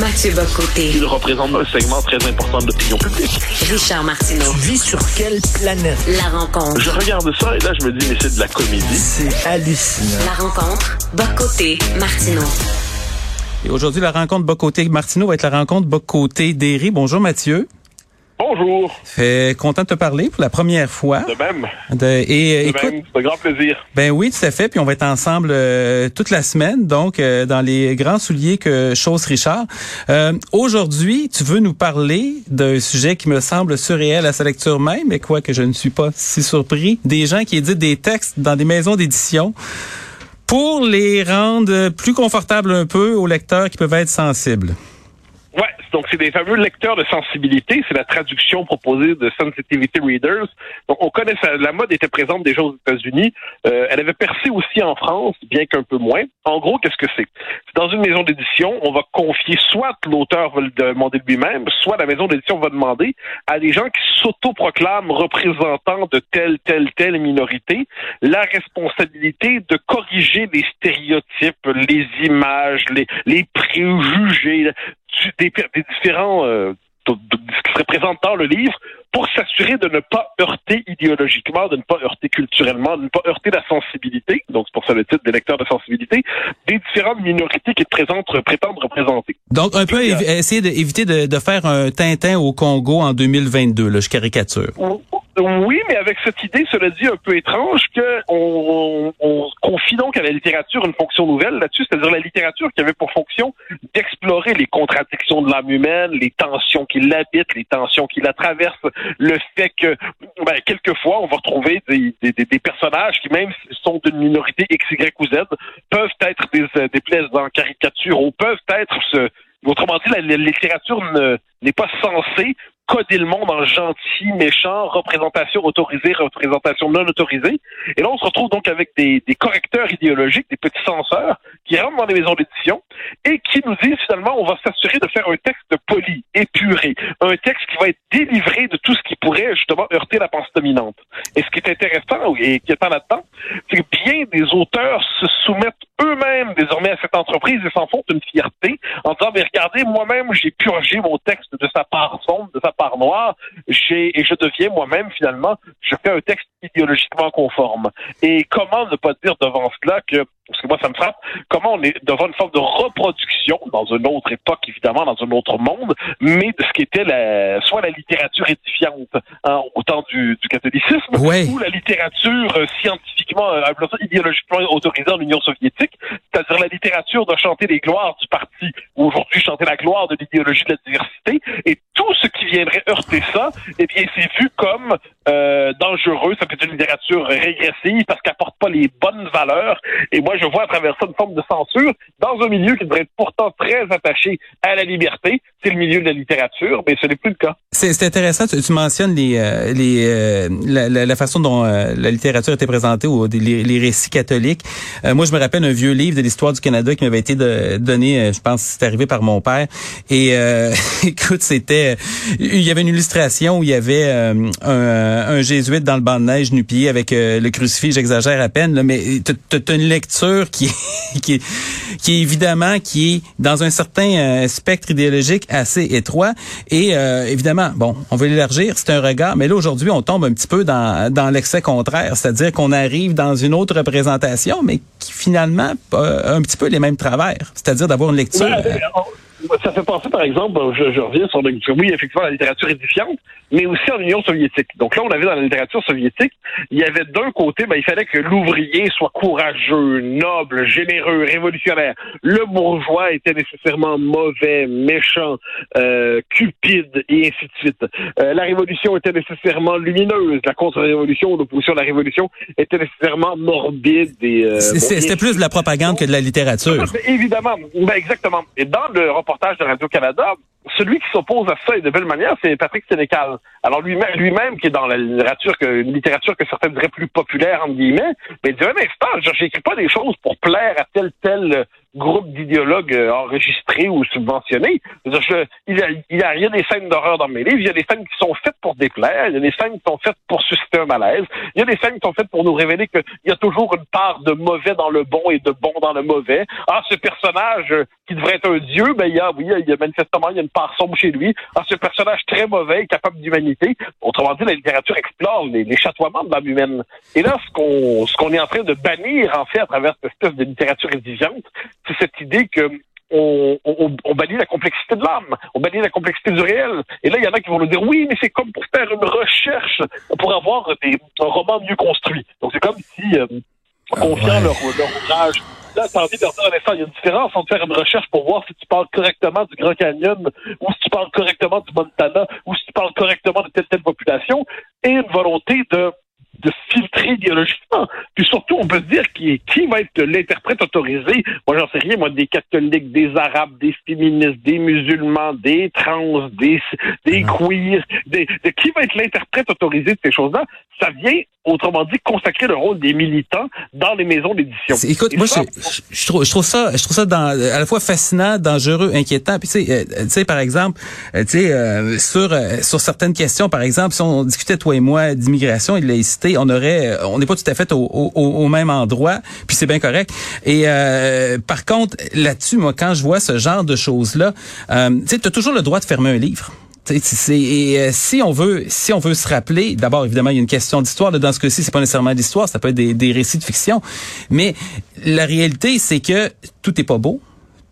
Mathieu Bocoté. Il représente un segment très important de l'opinion publique. Richard Martineau. Tu vis sur quelle planète? La rencontre. Je regarde ça et là, je me dis, mais c'est de la comédie. C'est hallucinant. La rencontre. Bocoté. Martineau. Et aujourd'hui, la rencontre Bocoté-Martineau va être la rencontre Bocoté-Derry. Bonjour Mathieu. Bonjour. Fait content de te parler pour la première fois. De même. De- et euh, De écoute, même. C'est un grand plaisir. ben oui, tout à fait. Puis on va être ensemble euh, toute la semaine, donc euh, dans les grands souliers que chose Richard. Euh, aujourd'hui, tu veux nous parler d'un sujet qui me semble surréel à sa lecture même, mais quoi que je ne suis pas si surpris. Des gens qui éditent des textes dans des maisons d'édition pour les rendre plus confortables un peu aux lecteurs qui peuvent être sensibles. Ouais, donc c'est des fameux lecteurs de sensibilité. C'est la traduction proposée de Sensitivity Readers. Donc on connaît ça. La mode était présente déjà aux États-Unis. Euh, elle avait percé aussi en France, bien qu'un peu moins. En gros, qu'est-ce que c'est? C'est dans une maison d'édition, on va confier soit l'auteur va le demander lui-même, soit la maison d'édition va demander à des gens qui s'autoproclament représentants de telle, telle, telle minorité la responsabilité de corriger les stéréotypes, les images, les, les préjugés du- des, des différents euh, de- de- ce qui se représente dans le livre pour s'assurer de ne pas heurter idéologiquement, de ne pas heurter culturellement, de ne pas heurter la sensibilité, donc c'est pour ça le titre des lecteurs de sensibilité, des différentes minorités qui présentent, prétendent représenter. Donc, un peu évi- essayer d'éviter de, de faire un Tintin au Congo en 2022, là, je caricature. Oui, mais avec cette idée, cela dit, un peu étrange, que on donc à la littérature une fonction nouvelle là-dessus, c'est-à-dire la littérature qui avait pour fonction d'explorer les contradictions de l'âme humaine, les tensions qui l'habitent, les tensions qui la traversent, le fait que, ben, quelquefois, on va retrouver des, des, des- personnages qui, même sont d'une minorité X, Y ou Z, peuvent être des, euh, des plaies en caricature ou peuvent être ce, Autrement dit, la, la littérature ne- n'est pas censée coder le monde en gentil, méchant, représentation autorisée, représentation non autorisée. Et là, on se retrouve donc avec des, des correcteurs idéologiques, des petits censeurs, qui rentrent dans les maisons d'édition et qui nous disent finalement, on va s'assurer de faire un texte poli, épuré, un texte qui va être délivré de tout ce qui pourrait justement heurter la pensée dominante. Et ce qui est intéressant et qui est là-dedans, c'est que bien des auteurs se soumettent eux-mêmes désormais à cette entreprise et s'en font une fierté en disant, mais regardez, moi-même, j'ai purgé mon texte de sa part sombre, de sa part noire, j'ai, et je deviens moi-même, finalement, je fais un texte idéologiquement conforme. Et comment ne pas dire devant cela que, parce que moi, ça me frappe, comment on est devant une forme de reproduction dans une autre époque, évidemment, dans un autre monde, mais de ce qui était la, soit la littérature édifiante, hein, au temps du, du catholicisme, Ouais. ou la littérature euh, scientifiquement, euh, idéologiquement autorisée en Union soviétique, c'est-à-dire la littérature de chanter les gloires du parti, ou aujourd'hui chanter la gloire de l'idéologie de la diversité, et tout ce qui viendrait heurter ça, eh bien, c'est vu comme euh, dangereux, ça peut être une littérature régressive parce qu'elle porte pas les bonnes valeurs, et moi, je vois à travers ça une forme de censure dans un milieu qui devrait être pourtant très attaché à la liberté, c'est le milieu de la littérature, mais ce n'est plus le cas. C'est intéressant, tu, tu mentionnes les, euh, les, euh, la, la- façon dont euh, la littérature était présentée ou les, les récits catholiques. Euh, moi, je me rappelle un vieux livre de l'histoire du Canada qui m'avait été donné, euh, je pense, c'est arrivé par mon père. Et euh, écoute, c'était, il y avait une illustration où il y avait un, un jésuite dans le banc de neige nu-pied avec le crucifix. J'exagère à peine, là, mais t'as t'as une lecture qui est, qui qui est évidemment qui est dans un certain spectre idéologique assez étroit. Et euh, évidemment, bon, on veut l'élargir, c'est un regard, mais là aujourd'hui, on tombe un petit peu dans, dans l'excès contraire, c'est-à-dire qu'on arrive dans une autre représentation, mais finalement a un petit peu les mêmes travers, c'est-à-dire d'avoir une lecture. Ouais, euh, ça fait penser, par exemple, je, je reviens sur le, oui, effectivement, la littérature édifiante, mais aussi en Union soviétique. Donc là, on avait dans la littérature soviétique, il y avait d'un côté, ben, il fallait que l'ouvrier soit courageux, noble, généreux, révolutionnaire. Le bourgeois était nécessairement mauvais, méchant, euh, cupide, et ainsi de suite. Euh, la révolution était nécessairement lumineuse. La contre-révolution, l'opposition à la révolution était nécessairement morbide euh, C'est- et C'était plus de la propagande que de la littérature. évidemment, ben exactement. Et dans le reportage de Radio-Canada, celui qui s'oppose à ça et de belle manière, c'est Patrick Sénécal. Alors lui-même, lui-même qui est dans la littérature que, une littérature que certains diraient plus populaire entre guillemets, mais dit un instant, j'écris pas des choses pour plaire à tel tel groupe d'idéologues euh, enregistrés ou subventionnés. Je, il, y a, il, y a, il y a des scènes d'horreur dans mes livres, il y a des scènes qui sont faites pour déplaire, il y a des scènes qui sont faites pour susciter un malaise, il y a des scènes qui sont faites pour nous révéler qu'il y a toujours une part de mauvais dans le bon et de bon dans le mauvais. Ah, ce personnage euh, qui devrait être un dieu, ben il y a, oui, il y a manifestement il y a une sombre chez lui. Ah, ce personnage très mauvais, capable d'humanité. Autrement dit, la littérature explore les, les chatoiements de l'âme humaine. Et là, ce qu'on ce qu'on est en train de bannir en fait à travers cette espèce de littérature édifiante, c'est cette idée que on, on, bannit la complexité de l'âme, on bannit la complexité du réel. Et là, il y en a qui vont nous dire oui, mais c'est comme pour faire une recherche pour avoir des, un roman mieux construit. Donc c'est comme si euh, confiant ah leur, leur ouvrage. Là, t'as envie de leur dire il y a une différence entre faire une recherche pour voir si tu parles correctement du Grand Canyon, ou si tu parles correctement du Montana, ou si tu parles correctement de telle telle population, et une volonté de de filtrer idéologiquement. Puis surtout, on peut se dire qui, qui va être l'interprète autorisé. Moi, j'en sais rien, moi, des catholiques, des arabes, des féministes, des musulmans, des trans, des, des ah queers, des, de, qui va être l'interprète autorisé de ces choses-là? Ça vient, autrement dit, consacrer le rôle des militants dans les maisons d'édition. Écoute, moi, je, je, trouve, je trouve ça, je trouve ça dans, à la fois fascinant, dangereux, inquiétant. Puis, tu sais, euh, tu sais, par exemple, euh, tu sais, euh, sur, sur certaines questions, par exemple, si on discutait, toi et moi, d'immigration et de laïcité, on aurait, euh, on n'est pas tout à fait au, même endroit, puis c'est bien correct. Et euh, par contre, là-dessus, moi, quand je vois ce genre de choses-là, euh, tu sais, as toujours le droit de fermer un livre. Et si on veut, si on veut se rappeler, d'abord évidemment il y a une question d'histoire. Dans ce cas-ci, c'est pas nécessairement d'histoire, ça peut être des, des récits de fiction. Mais la réalité, c'est que tout est pas beau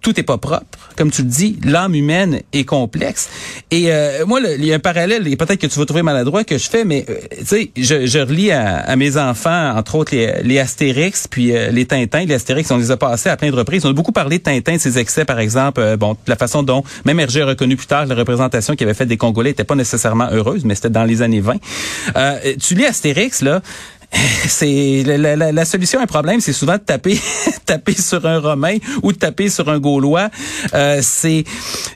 tout est pas propre. Comme tu le dis, l'âme humaine est complexe. Et euh, moi, il y a un parallèle, et peut-être que tu vas trouver maladroit que je fais, mais euh, tu sais, je, je relis à, mes enfants, entre autres, les, les Astérix, puis euh, les Tintins. Les Astérix, on les a passés à plein de reprises. On a beaucoup parlé de Tintin, de ses excès, par exemple. bon, la façon dont, même Hergé a reconnu plus tard, la représentation qu'il avait faite des Congolais était pas nécessairement heureuse, mais c'était dans les années 20. tu lis Astérix, là, c'est la, la, la, solution à un problème, c'est souvent de taper taper sur un Romain ou de taper sur un Gaulois. Euh, c'est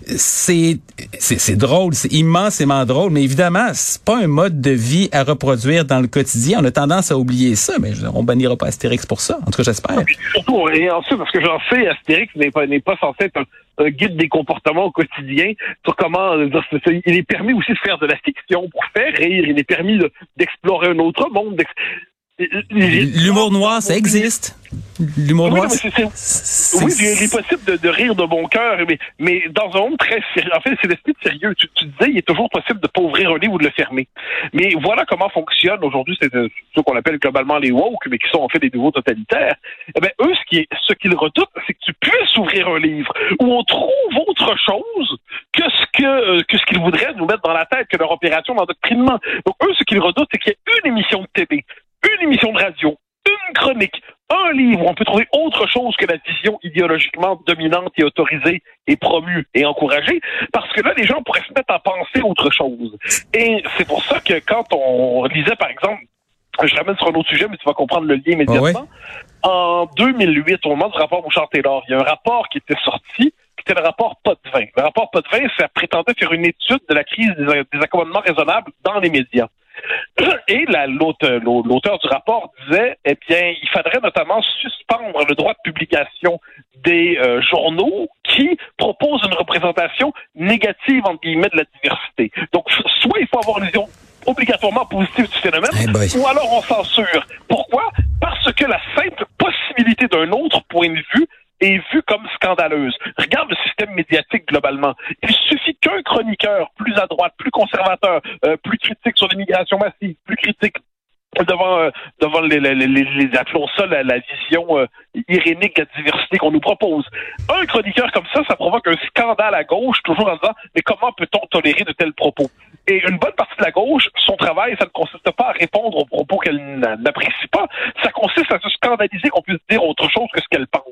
c'est c'est drôle, c'est immensément drôle, mais évidemment, c'est pas un mode de vie à reproduire dans le quotidien. On a tendance à oublier ça, mais on bannira pas Astérix pour ça. En tout cas, j'espère. Surtout, et ensuite, parce que j'en sais, Astérix n'est pas n'est pas censé être un, guide des comportements au quotidien sur comment euh, il est permis aussi de faire de la fiction pour faire rire, il est permis d'explorer un autre monde. L'humour noir, ça existe? L'humour oui, noir. oui, il est possible de, de, rire de bon cœur, mais, mais dans un monde très sérieux. En fait, c'est l'esprit de sérieux. Tu, tu, disais, il est toujours possible de pas ouvrir un livre ou de le fermer. Mais voilà comment fonctionne aujourd'hui, c'est euh, ce qu'on appelle globalement les woke, mais qui sont en fait des nouveaux totalitaires. Eh ben, eux, ce qui ce qu'ils redoutent, c'est que tu puisses ouvrir un livre où on trouve autre chose que ce que, euh, que ce qu'ils voudraient nous mettre dans la tête, que leur opération d'endoctrinement. Donc, eux, ce qu'ils redoutent, c'est qu'il y ait une émission de télé une émission de radio, une chronique, un livre, on peut trouver autre chose que la vision idéologiquement dominante et autorisée et promue et encouragée, parce que là, les gens pourraient se mettre à penser autre chose. Et c'est pour ça que quand on lisait, par exemple, je ramène sur un autre sujet, mais tu vas comprendre le lien immédiatement. En 2008, au moment du rapport Bouchard-Taylor, il y a un rapport qui était sorti, qui était le rapport Potvin. Le rapport Potvin, ça prétendait faire une étude de la crise des, des accommodements raisonnables dans les médias. Et l'auteur du rapport disait, eh bien, il faudrait notamment suspendre le droit de publication des euh, journaux qui proposent une représentation négative, entre guillemets, de la diversité. Donc, soit il faut avoir une vision obligatoirement positive du phénomène, eh ou alors on censure. Pourquoi? Parce que la simple possibilité d'un autre point de vue est vue comme scandaleuse. Regarde le système médiatique globalement. Il suffit qu'un chroniqueur plus à droite, plus conservateur, euh, plus critique sur l'immigration massive, plus critique devant euh, devant les, les, les, les, appelons ça la, vision euh, irénique de la diversité qu'on nous propose. Un chroniqueur comme ça, ça provoque un scandale à gauche, toujours en disant mais comment peut-on tolérer de tels propos? Et une bonne partie de la gauche, son travail, ça ne consiste pas à répondre aux propos qu'elle n'apprécie pas, ça consiste à se scandaliser qu'on puisse dire autre chose que ce qu'elle pense.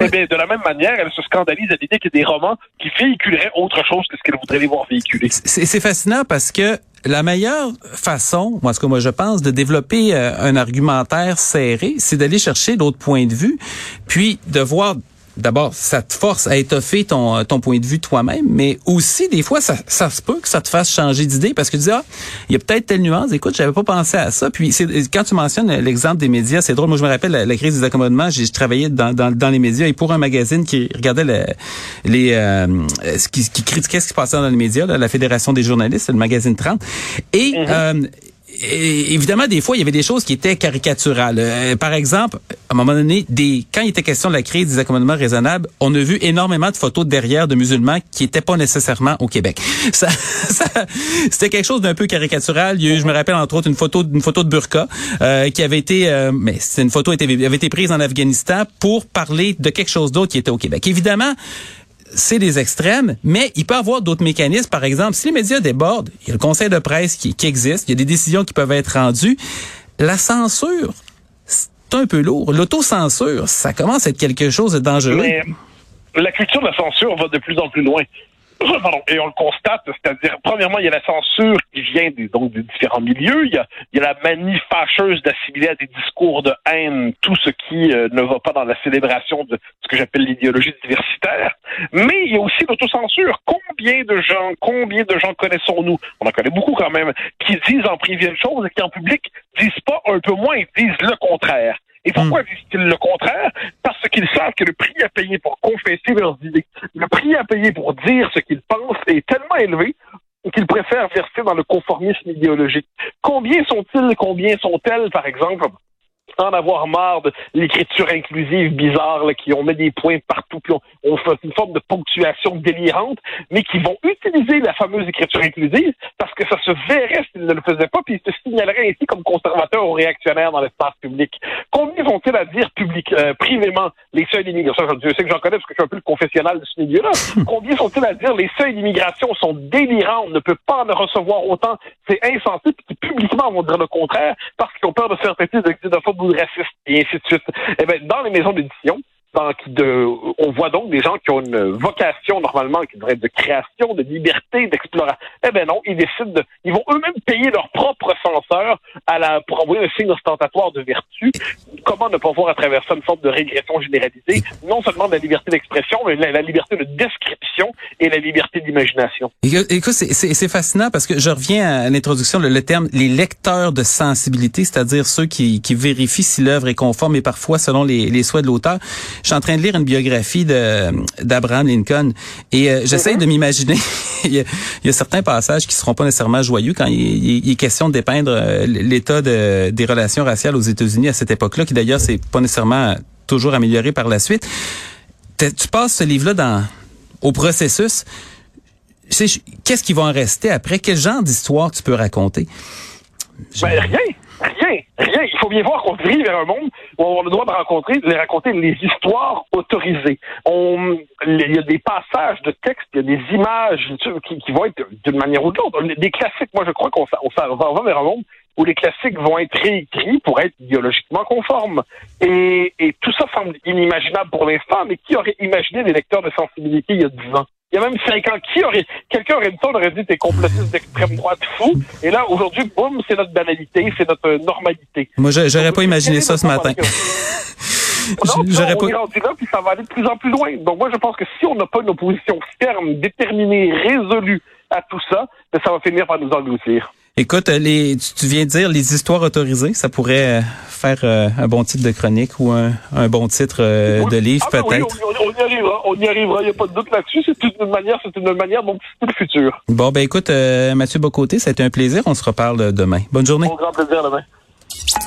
Eh bien, de la même manière, elle se scandalise à l'idée qu'il y a des romans qui véhiculeraient autre chose que ce qu'elle voudrait les voir véhiculer. C'est fascinant parce que la meilleure façon, moi ce que moi je pense, de développer euh, un argumentaire serré, c'est d'aller chercher l'autre point de vue, puis de voir d'abord, ça te force à étoffer ton, ton point de vue toi-même, mais aussi, des fois, ça, ça se peut que ça te fasse changer d'idée parce que tu dis, ah, il y a peut-être telle nuance, écoute, j'avais pas pensé à ça. Puis, c'est, quand tu mentionnes l'exemple des médias, c'est drôle. Moi, je me rappelle la, crise des accommodements, j'ai travaillé dans, dans, dans, les médias et pour un magazine qui regardait le, les, euh, ce qui, qui critiquait ce qui se passait dans les médias, la Fédération des journalistes, le magazine 30. Et, mm-hmm. euh, et évidemment, des fois, il y avait des choses qui étaient caricaturales. Euh, par exemple, à un moment donné, des, quand il était question de la crise des accommodements raisonnables, on a vu énormément de photos derrière de musulmans qui n'étaient pas nécessairement au Québec. Ça, ça c'était quelque chose d'un peu caricatural. Il y a eu, je me rappelle entre autres une photo, une photo de burqa euh, qui avait été, euh, mais c'est une photo qui avait été prise en Afghanistan pour parler de quelque chose d'autre qui était au Québec. Évidemment, c'est des extrêmes, mais il peut y avoir d'autres mécanismes. Par exemple, si les médias débordent, il y a le conseil de presse qui, existe, il y a des décisions qui peuvent être rendues. La censure, c'est un peu lourd. L'autocensure, ça commence à être quelque chose de dangereux. Mais la culture de la censure va de plus en plus loin. et on le constate, c'est-à-dire, premièrement, il y a la censure qui vient des, donc, des différents milieux, il y a, il y a la manie fâcheuse d'assimiler à des discours de haine tout ce qui euh, ne va pas dans la célébration de ce que j'appelle l'idéologie diversitaire, mais il y a aussi l'autocensure. Combien de gens, combien de gens connaissons-nous, on en connaît beaucoup quand même, qui disent en privé une chose et qui en public disent pas un peu moins, ils disent le contraire? Et pourquoi hmm. disent-ils le contraire? Parce qu'ils savent que le prix à payer pour confesser leurs idées, le prix à payer pour dire ce qu'ils pensent est tellement élevé qu'ils préfèrent verser dans le conformisme idéologique. Combien sont-ils, combien sont-elles, par exemple, en avoir marre de l'écriture inclusive bizarre, là, qui ont mis des points partout, puis on, fait une forme de ponctuation délirante, mais qui vont utiliser la fameuse écriture inclusive parce que ça se verrait s'ils ne le faisaient pas, puis ils se signaleraient ainsi comme conservateurs ou réactionnaires dans l'espace public. Combien vont-ils à dire public, euh, privément les seuils d'immigration? Je sais que j'en connais parce que je suis un peu le confessionnal de ce milieu-là. Combien sont-ils à dire les seuils d'immigration sont délirants, on ne peut pas en recevoir autant, c'est insensé, puis qui publiquement vont dire le contraire parce qu'ils ont peur de faire traiter de xénophobes ou de racistes, et ainsi de suite. Eh bien, dans les maisons d'édition, on voit donc des gens qui ont une vocation normalement qui devrait être de création, de liberté, d'exploration. Eh ben non, ils décident de, ils vont eux-mêmes payer leur propre censeur à la, pour envoyer un signe ostentatoire de vertu. Comment ne pas voir à travers ça une forme de régression généralisée, non seulement de la liberté d'expression, mais la, la, liberté de description et la liberté d'imagination. Écoute, c'est fascinant parce que je reviens à l'introduction, le, le, terme les lecteurs de sensibilité, c'est-à-dire ceux qui, qui vérifient si l'œuvre est conforme et parfois selon les, les souhaits de l'auteur. Je suis en train de lire une biographie d'Abraham Lincoln et euh, j'essaie de m'imaginer. il, y a certains passages qui seront pas nécessairement joyeux quand il, est question de dépeindre euh, l'état de, des relations raciales aux États-Unis à cette époque-là, qui d'ailleurs c'est pas nécessairement toujours amélioré par la suite. Tu passes ce livre-là au processus. Qu'est-ce qui va en rester après? Quel genre d'histoire tu peux raconter? Ben, rien. Rien. Il faut bien voir qu'on vit vers un monde où on a le droit de rencontrer, de raconter les histoires autorisées. On, il y a des passages de texte, il y a des images qui, vont être d'une manière ou de. Des classiques, moi je crois qu'on on, on va vers un monde où les classiques vont être réécrits pour être biologiquement conformes. Et, et tout ça semble inimaginable pour l'instant, mais qui aurait imaginé des lecteurs de sensibilité il y a dix ans? Il y a même cinq ans, qui aurait, quelqu'un aurait dit ça, on aurait dit t'es complotiste d'extrême droite fou. Et là, aujourd'hui, boum, c'est notre banalité, c'est notre normalité. Moi, j'aurais pas imaginé ça ce matin. J'aurais pas. On est rendu là, puis ça va aller de plus en plus loin. Donc moi, je pense que si on n'a pas une opposition ferme, déterminée, résolue à tout ça, ben, ça va finir par nous engloutir. Écoute, euh, les, tu viens de dire les histoires autorisées, ça pourrait euh, faire euh, un bon titre de chronique ou un, bon titre de livre ah, ben peut-être. Oui, on, y arrivera, on y arrivera, il n'y a pas de doute là-dessus. C'est une manière, c'est une manière c'est le futur. Bon, ben écoute, Mathieu Bocoté, ça a été un plaisir. On se reparle demain. Bonne journée. Au grand plaisir demain.